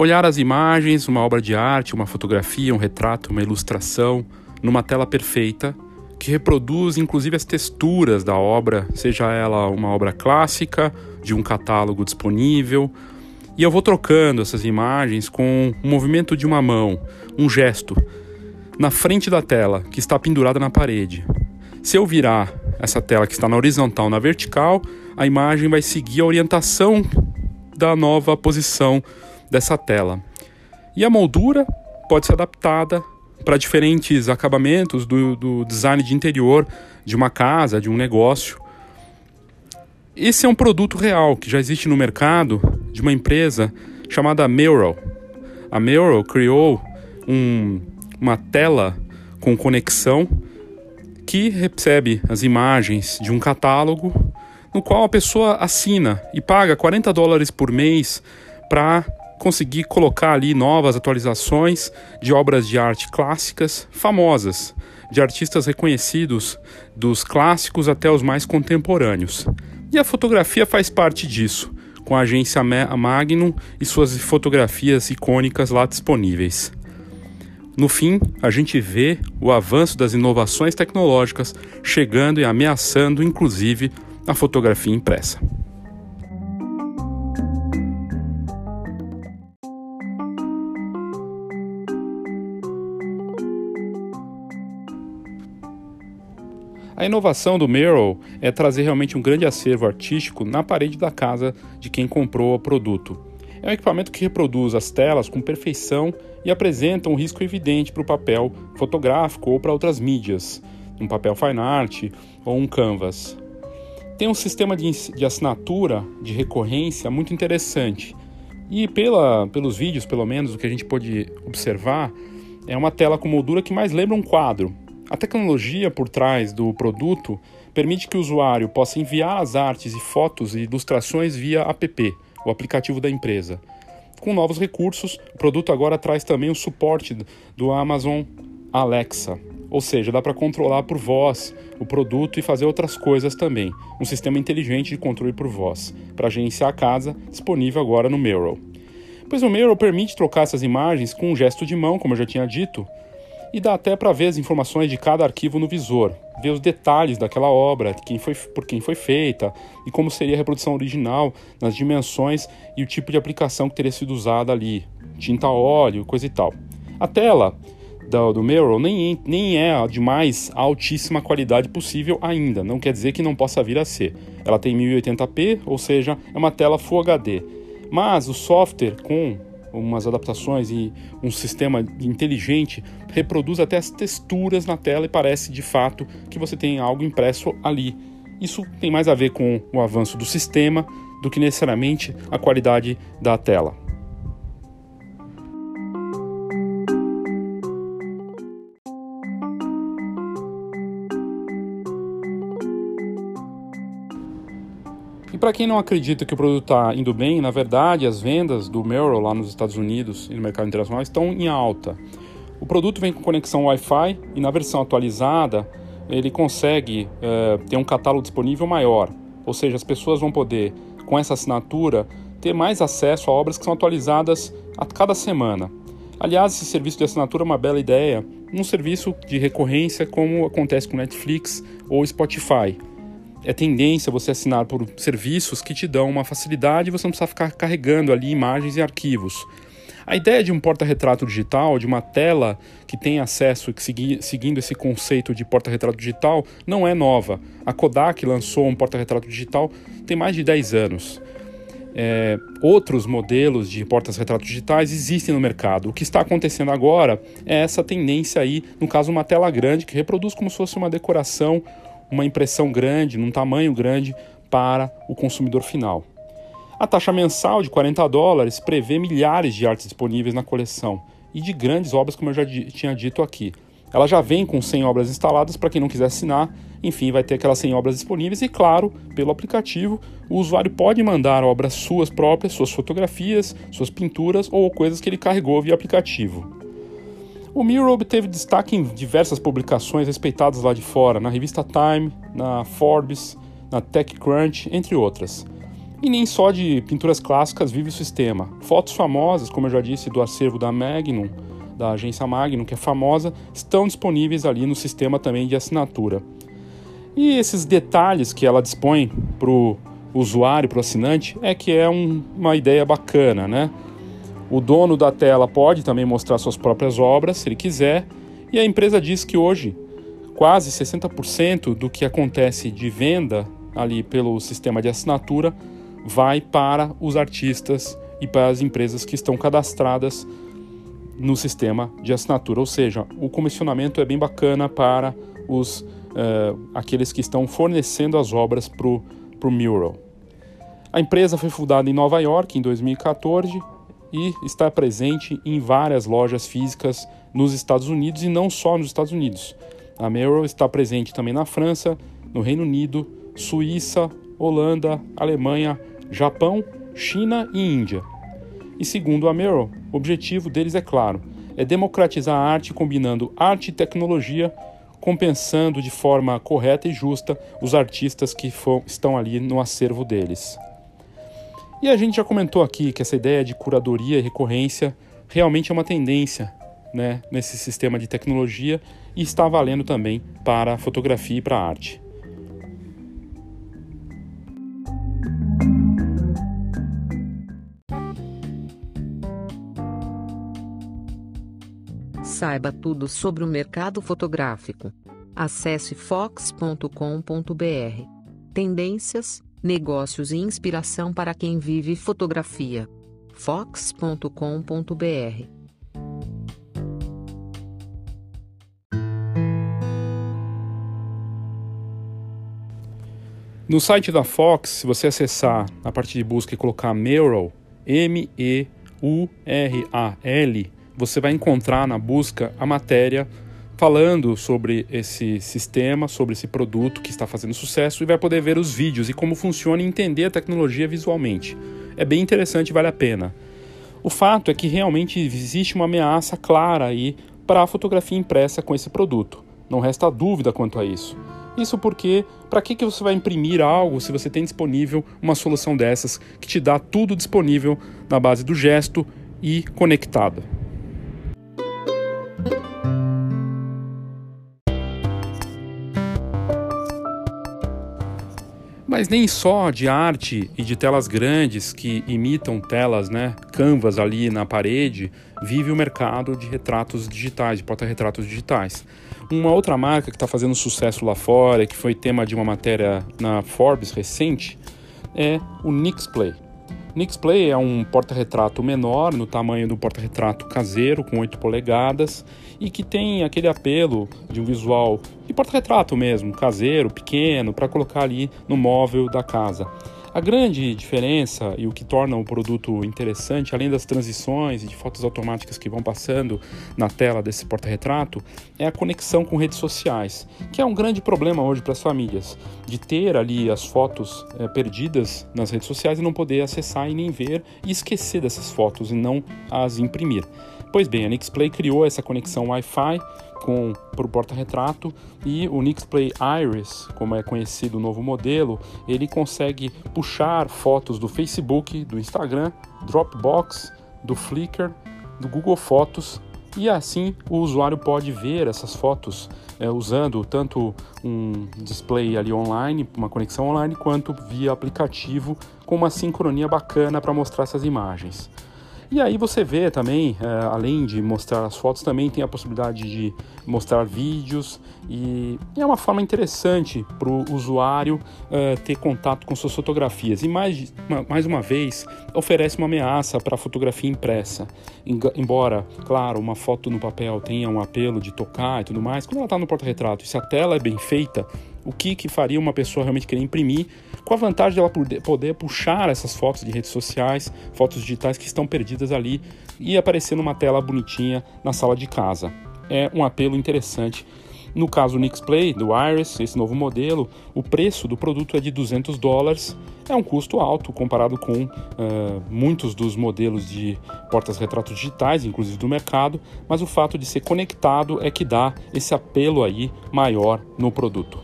Olhar as imagens, uma obra de arte, uma fotografia, um retrato, uma ilustração, numa tela perfeita, que reproduz inclusive as texturas da obra, seja ela uma obra clássica, de um catálogo disponível. E eu vou trocando essas imagens com o movimento de uma mão, um gesto, na frente da tela, que está pendurada na parede. Se eu virar essa tela que está na horizontal na vertical, a imagem vai seguir a orientação da nova posição dessa tela. E a moldura pode ser adaptada para diferentes acabamentos do, do design de interior de uma casa, de um negócio. Esse é um produto real que já existe no mercado de uma empresa chamada Mural. A Mural criou um, uma tela com conexão que recebe as imagens de um catálogo no qual a pessoa assina e paga 40 dólares por mês para conseguir colocar ali novas atualizações de obras de arte clássicas famosas, de artistas reconhecidos, dos clássicos até os mais contemporâneos. E a fotografia faz parte disso, com a agência Magnum e suas fotografias icônicas lá disponíveis. No fim, a gente vê o avanço das inovações tecnológicas chegando e ameaçando, inclusive, a fotografia impressa. A inovação do Mural é trazer realmente um grande acervo artístico na parede da casa de quem comprou o produto. É um equipamento que reproduz as telas com perfeição e apresenta um risco evidente para o papel fotográfico ou para outras mídias, um papel fine art ou um canvas. Tem um sistema de, assinatura de recorrência muito interessante e pela, pelos vídeos, pelo menos, o que a gente pode observar, é uma tela com moldura que mais lembra um quadro, a tecnologia por trás do produto permite que o usuário possa enviar as artes e fotos e ilustrações via app, o aplicativo da empresa. Com novos recursos, o produto agora traz também o suporte do Amazon Alexa, ou seja, dá para controlar por voz o produto e fazer outras coisas também. Um sistema inteligente de controle por voz para gerenciar a casa, disponível agora no Mural. Pois o Mural permite trocar essas imagens com um gesto de mão, como eu já tinha dito, e dá até para ver as informações de cada arquivo no visor, ver os detalhes daquela obra, quem foi, por quem foi feita e como seria a reprodução original, nas dimensões e o tipo de aplicação que teria sido usada ali, tinta óleo, coisa e tal. A tela do, do Mural nem, nem é a de mais altíssima qualidade possível ainda, não quer dizer que não possa vir a ser. Ela tem 1080p, ou seja, é uma tela Full HD. Mas o software com umas adaptações e um sistema inteligente reproduz até as texturas na tela e parece de fato que você tem algo impresso ali. Isso tem mais a ver com o avanço do sistema do que necessariamente a qualidade da tela. Para quem não acredita que o produto está indo bem, na verdade, as vendas do Merrill lá nos Estados Unidos e no mercado internacional estão em alta. O produto vem com conexão Wi-Fi e na versão atualizada ele consegue é, ter um catálogo disponível maior, ou seja, as pessoas vão poder, com essa assinatura, ter mais acesso a obras que são atualizadas a cada semana. Aliás, esse serviço de assinatura é uma bela ideia, um serviço de recorrência como acontece com Netflix ou Spotify é tendência você assinar por serviços que te dão uma facilidade e você não precisa ficar carregando ali imagens e arquivos. A ideia de um porta-retrato digital, de uma tela que tem acesso, que segui, seguindo esse conceito de porta-retrato digital, não é nova. A Kodak lançou um porta-retrato digital tem mais de 10 anos. É, outros modelos de portas-retratos digitais existem no mercado. O que está acontecendo agora é essa tendência aí, no caso, uma tela grande que reproduz como se fosse uma decoração uma impressão grande, num tamanho grande para o consumidor final. A taxa mensal de 40 dólares prevê milhares de artes disponíveis na coleção e de grandes obras, como eu já tinha dito aqui. Ela já vem com 100 obras instaladas para quem não quiser assinar. Enfim, vai ter aquelas 100 obras disponíveis e, claro, pelo aplicativo, o usuário pode mandar obras suas próprias, suas fotografias, suas pinturas ou coisas que ele carregou via aplicativo. O Miro obteve destaque em diversas publicações respeitadas lá de fora, na revista Time, na Forbes, na TechCrunch, entre outras. E nem só de pinturas clássicas vive o sistema. Fotos famosas, como eu já disse, do acervo da Magnum, da agência Magnum, que é famosa, estão disponíveis ali no sistema também de assinatura. E esses detalhes que ela dispõe para o usuário, para o assinante, é que é um, uma ideia bacana, né? O dono da tela pode também mostrar suas próprias obras, se ele quiser, e a empresa diz que hoje quase 60% do que acontece de venda ali pelo sistema de assinatura vai para os artistas e para as empresas que estão cadastradas no sistema de assinatura, ou seja, o comissionamento é bem bacana para os uh, aqueles que estão fornecendo as obras para o Mural. A empresa foi fundada em Nova York em 2014 e está presente em várias lojas físicas nos Estados Unidos e não só nos Estados Unidos. A Mural está presente também na França, no Reino Unido, Suíça, Holanda, Alemanha, Japão, China e Índia. E segundo a Merrill, o objetivo deles é claro: é democratizar a arte combinando arte e tecnologia, compensando de forma correta e justa os artistas que estão ali no acervo deles. E a gente já comentou aqui que essa ideia de curadoria e recorrência realmente é uma tendência né, nesse sistema de tecnologia e está valendo também para a fotografia e para a arte. Saiba tudo sobre o mercado fotográfico. Acesse fox.com.br. Tendências, negócios e inspiração para quem vive fotografia. fox.com.br. No site da Fox, se você acessar na parte de busca e colocar Mural, M-E-U-R-A-L, você vai encontrar na busca a matéria falando sobre esse sistema, sobre esse produto que está fazendo sucesso e vai poder ver os vídeos e como funciona e entender a tecnologia visualmente. É bem interessante e vale a pena. O fato é que realmente existe uma ameaça clara aí para a fotografia impressa com esse produto. Não resta dúvida quanto a isso. Isso porque, para que, que você vai imprimir algo se você tem disponível uma solução dessas que te dá tudo disponível na base do gesto e conectada? Mas nem só de arte e de telas grandes que imitam telas, né, canvas ali na parede, vive o mercado de retratos digitais, de porta-retratos digitais. Uma outra marca que está fazendo sucesso lá fora, que foi tema de uma matéria na Forbes recente, é o Nixplay. Nixplay é um porta-retrato menor, no tamanho do porta-retrato caseiro, com 8 polegadas, e que tem aquele apelo de um visual de porta-retrato mesmo, caseiro, pequeno, para colocar ali no móvel da casa. A grande diferença e o que torna o produto interessante, além das transições e de fotos automáticas que vão passando na tela desse porta-retrato, é a conexão com redes sociais, que é um grande problema hoje para as famílias, de ter ali as fotos é, perdidas nas redes sociais e não poder acessar e nem ver e esquecer dessas fotos e não as imprimir. Pois bem, a Nixplay criou essa conexão Wi-Fi com o porta-retrato e o Nixplay Iris, como é conhecido o novo modelo, ele consegue puxar fotos do Facebook, do Instagram, Dropbox, do Flickr, do Google Fotos e assim o usuário pode ver essas fotos é, usando tanto um display ali online, uma conexão online, quanto via aplicativo com uma sincronia bacana para mostrar essas imagens. E aí você vê também, é, além de mostrar as fotos, também tem a possibilidade de mostrar vídeos e é uma forma interessante para o usuário é, ter contato com suas fotografias. E mais, mais uma vez, oferece uma ameaça para a fotografia impressa. Embora, claro, uma foto no papel tenha um apelo de tocar e tudo mais, quando ela está no porta-retrato, se a tela é bem feita, o que, que faria uma pessoa realmente querer imprimir, com a vantagem de ela poder puxar essas fotos de redes sociais, fotos digitais que estão perdidas ali e aparecer numa tela bonitinha na sala de casa. É um apelo interessante no caso do Nixplay, do Iris, esse novo modelo, o preço do produto é de 200 dólares. É um custo alto comparado com uh, muitos dos modelos de portas-retratos digitais, inclusive do mercado, mas o fato de ser conectado é que dá esse apelo aí maior no produto.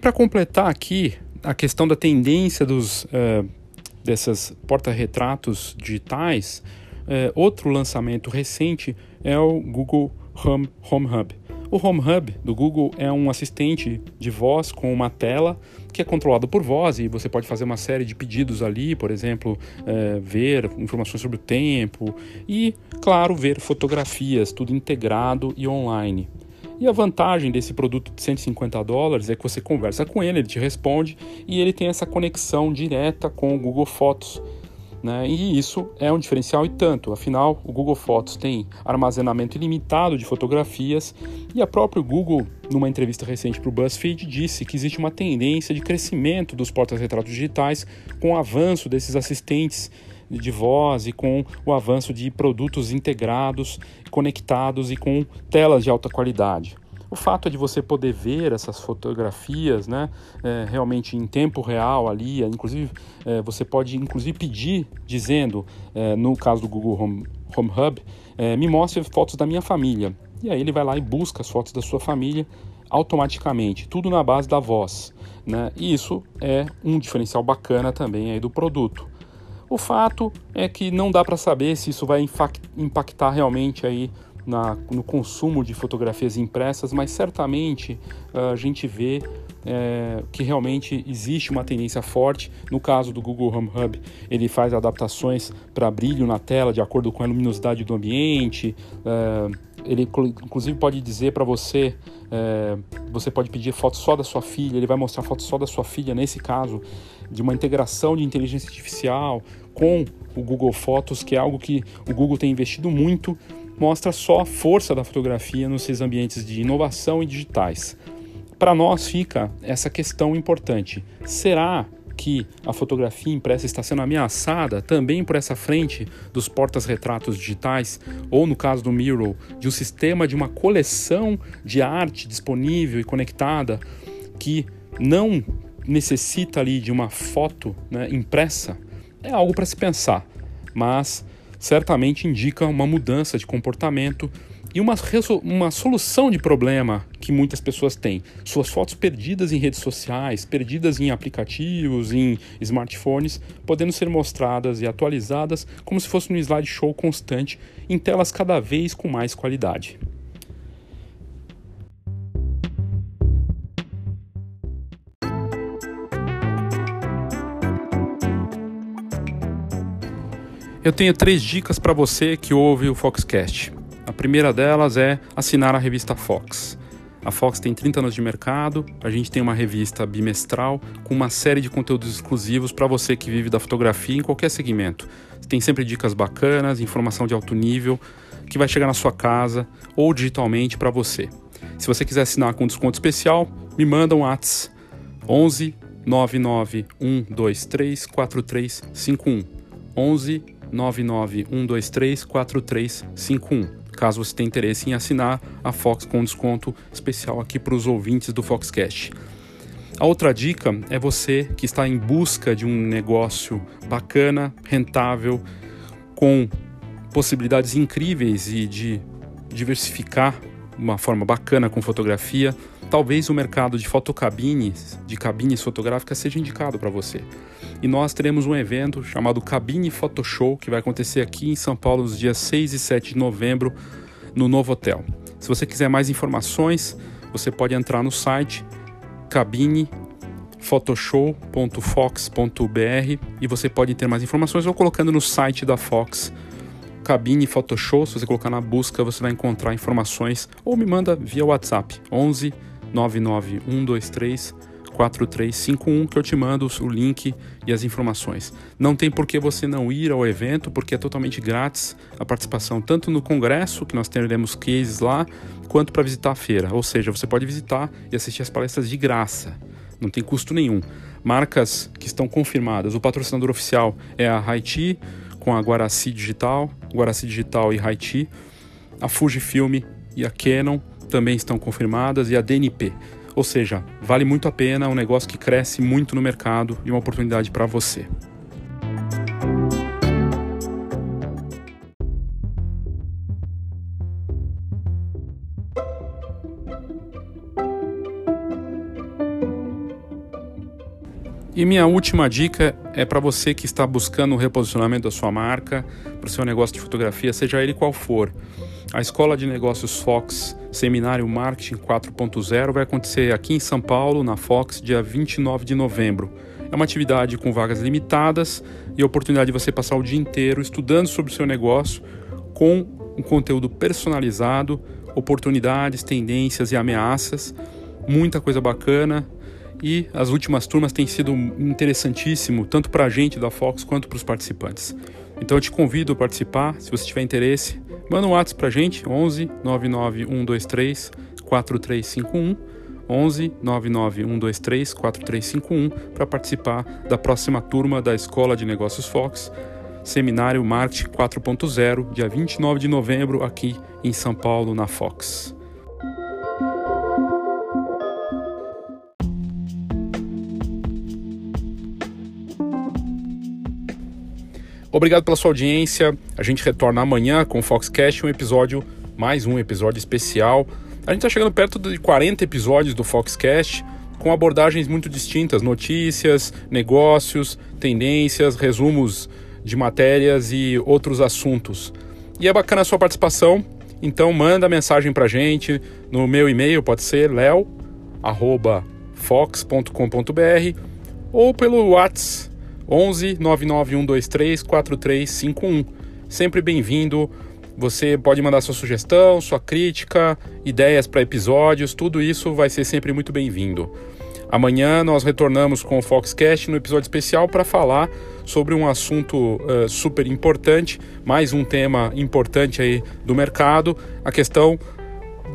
Para completar aqui a questão da tendência dos, uh, dessas porta-retratos digitais, uh, outro lançamento recente é o Google Home, Home Hub. O Home Hub do Google é um assistente de voz com uma tela que é controlado por voz e você pode fazer uma série de pedidos ali, por exemplo, é, ver informações sobre o tempo e, claro, ver fotografias, tudo integrado e online. E a vantagem desse produto de 150 dólares é que você conversa com ele, ele te responde e ele tem essa conexão direta com o Google Fotos. Né? E isso é um diferencial e tanto, afinal, o Google Fotos tem armazenamento ilimitado de fotografias e a própria Google, numa entrevista recente para o BuzzFeed, disse que existe uma tendência de crescimento dos portas-retratos digitais com o avanço desses assistentes de voz e com o avanço de produtos integrados, conectados e com telas de alta qualidade. O fato de você poder ver essas fotografias, né, é, realmente em tempo real ali, inclusive é, você pode inclusive pedir dizendo, é, no caso do Google Home, Home Hub, é, me mostre fotos da minha família. E aí ele vai lá e busca as fotos da sua família automaticamente, tudo na base da voz, né? E isso é um diferencial bacana também aí do produto. O fato é que não dá para saber se isso vai impactar realmente aí na, no consumo de fotografias impressas, mas certamente uh, a gente vê é, que realmente existe uma tendência forte. No caso do Google Home Hub, ele faz adaptações para brilho na tela de acordo com a luminosidade do ambiente. É, ele inclusive pode dizer para você, é, você pode pedir fotos só da sua filha, ele vai mostrar fotos só da sua filha, nesse caso, de uma integração de inteligência artificial com o Google Fotos, que é algo que o Google tem investido muito, mostra só a força da fotografia nos seus ambientes de inovação e digitais. Para nós fica essa questão importante: será que a fotografia impressa está sendo ameaçada também por essa frente dos portas-retratos digitais, ou no caso do Miro, de um sistema de uma coleção de arte disponível e conectada que não necessita ali de uma foto né, impressa? É algo para se pensar, mas certamente indica uma mudança de comportamento e uma, uma solução de problema que muitas pessoas têm. Suas fotos perdidas em redes sociais, perdidas em aplicativos, em smartphones, podendo ser mostradas e atualizadas como se fosse um slideshow constante em telas cada vez com mais qualidade. Eu tenho três dicas para você que ouve o Foxcast. A primeira delas é assinar a revista Fox. A Fox tem 30 anos de mercado, a gente tem uma revista bimestral com uma série de conteúdos exclusivos para você que vive da fotografia em qualquer segmento. Tem sempre dicas bacanas, informação de alto nível que vai chegar na sua casa ou digitalmente para você. Se você quiser assinar com desconto especial, me manda um WhatsApp 11 99123 4351 11 99123 4351 caso você tenha interesse em assinar a Fox com desconto especial aqui para os ouvintes do Foxcast. A outra dica é você que está em busca de um negócio bacana, rentável, com possibilidades incríveis e de diversificar uma forma bacana com fotografia, talvez o mercado de fotocabines, de cabines fotográficas seja indicado para você. E nós teremos um evento chamado Cabine Photoshow, que vai acontecer aqui em São Paulo nos dias 6 e 7 de novembro, no Novo Hotel. Se você quiser mais informações, você pode entrar no site cabinephotoshowfox.br e você pode ter mais informações ou colocando no site da Fox Cabine Photoshop, se você colocar na busca, você vai encontrar informações ou me manda via WhatsApp 11 99123 4351 que eu te mando o link e as informações. Não tem por que você não ir ao evento, porque é totalmente grátis a participação, tanto no congresso, que nós teremos cases lá, quanto para visitar a feira. Ou seja, você pode visitar e assistir as palestras de graça, não tem custo nenhum. Marcas que estão confirmadas, o patrocinador oficial é a Haiti, com a Guaraci Digital, Guaraci Digital e Haiti, a Fujifilm e a Canon também estão confirmadas e a DNP. Ou seja, vale muito a pena, é um negócio que cresce muito no mercado e uma oportunidade para você. E minha última dica é para você que está buscando o reposicionamento da sua marca, para o seu negócio de fotografia, seja ele qual for. A Escola de Negócios Fox Seminário Marketing 4.0 vai acontecer aqui em São Paulo, na Fox, dia 29 de novembro. É uma atividade com vagas limitadas e a oportunidade de você passar o dia inteiro estudando sobre o seu negócio com um conteúdo personalizado, oportunidades, tendências e ameaças. Muita coisa bacana e as últimas turmas têm sido interessantíssimo, tanto para a gente da Fox quanto para os participantes. Então eu te convido a participar, se você tiver interesse, manda um WhatsApp para a gente, 11 99123 4351, 11 99123 4351 para participar da próxima turma da Escola de Negócios Fox, Seminário Marte 4.0, dia 29 de novembro, aqui em São Paulo, na Fox. Obrigado pela sua audiência. A gente retorna amanhã com o Foxcast, um episódio, mais um episódio especial. A gente está chegando perto de 40 episódios do Foxcast, com abordagens muito distintas: notícias, negócios, tendências, resumos de matérias e outros assuntos. E é bacana a sua participação, então manda mensagem para gente no meu e-mail, pode ser leo@fox.com.br ou pelo WhatsApp 11 99123 4351. Sempre bem-vindo. Você pode mandar sua sugestão, sua crítica, ideias para episódios, tudo isso vai ser sempre muito bem-vindo. Amanhã nós retornamos com o Foxcast no episódio especial para falar sobre um assunto uh, super importante, mais um tema importante aí do mercado, a questão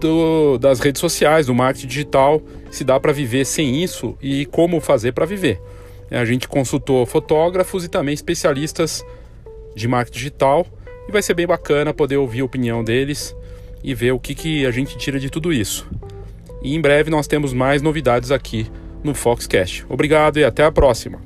do, das redes sociais, do marketing digital, se dá para viver sem isso e como fazer para viver. A gente consultou fotógrafos e também especialistas de marketing digital e vai ser bem bacana poder ouvir a opinião deles e ver o que, que a gente tira de tudo isso. E em breve nós temos mais novidades aqui no Foxcast. Obrigado e até a próxima!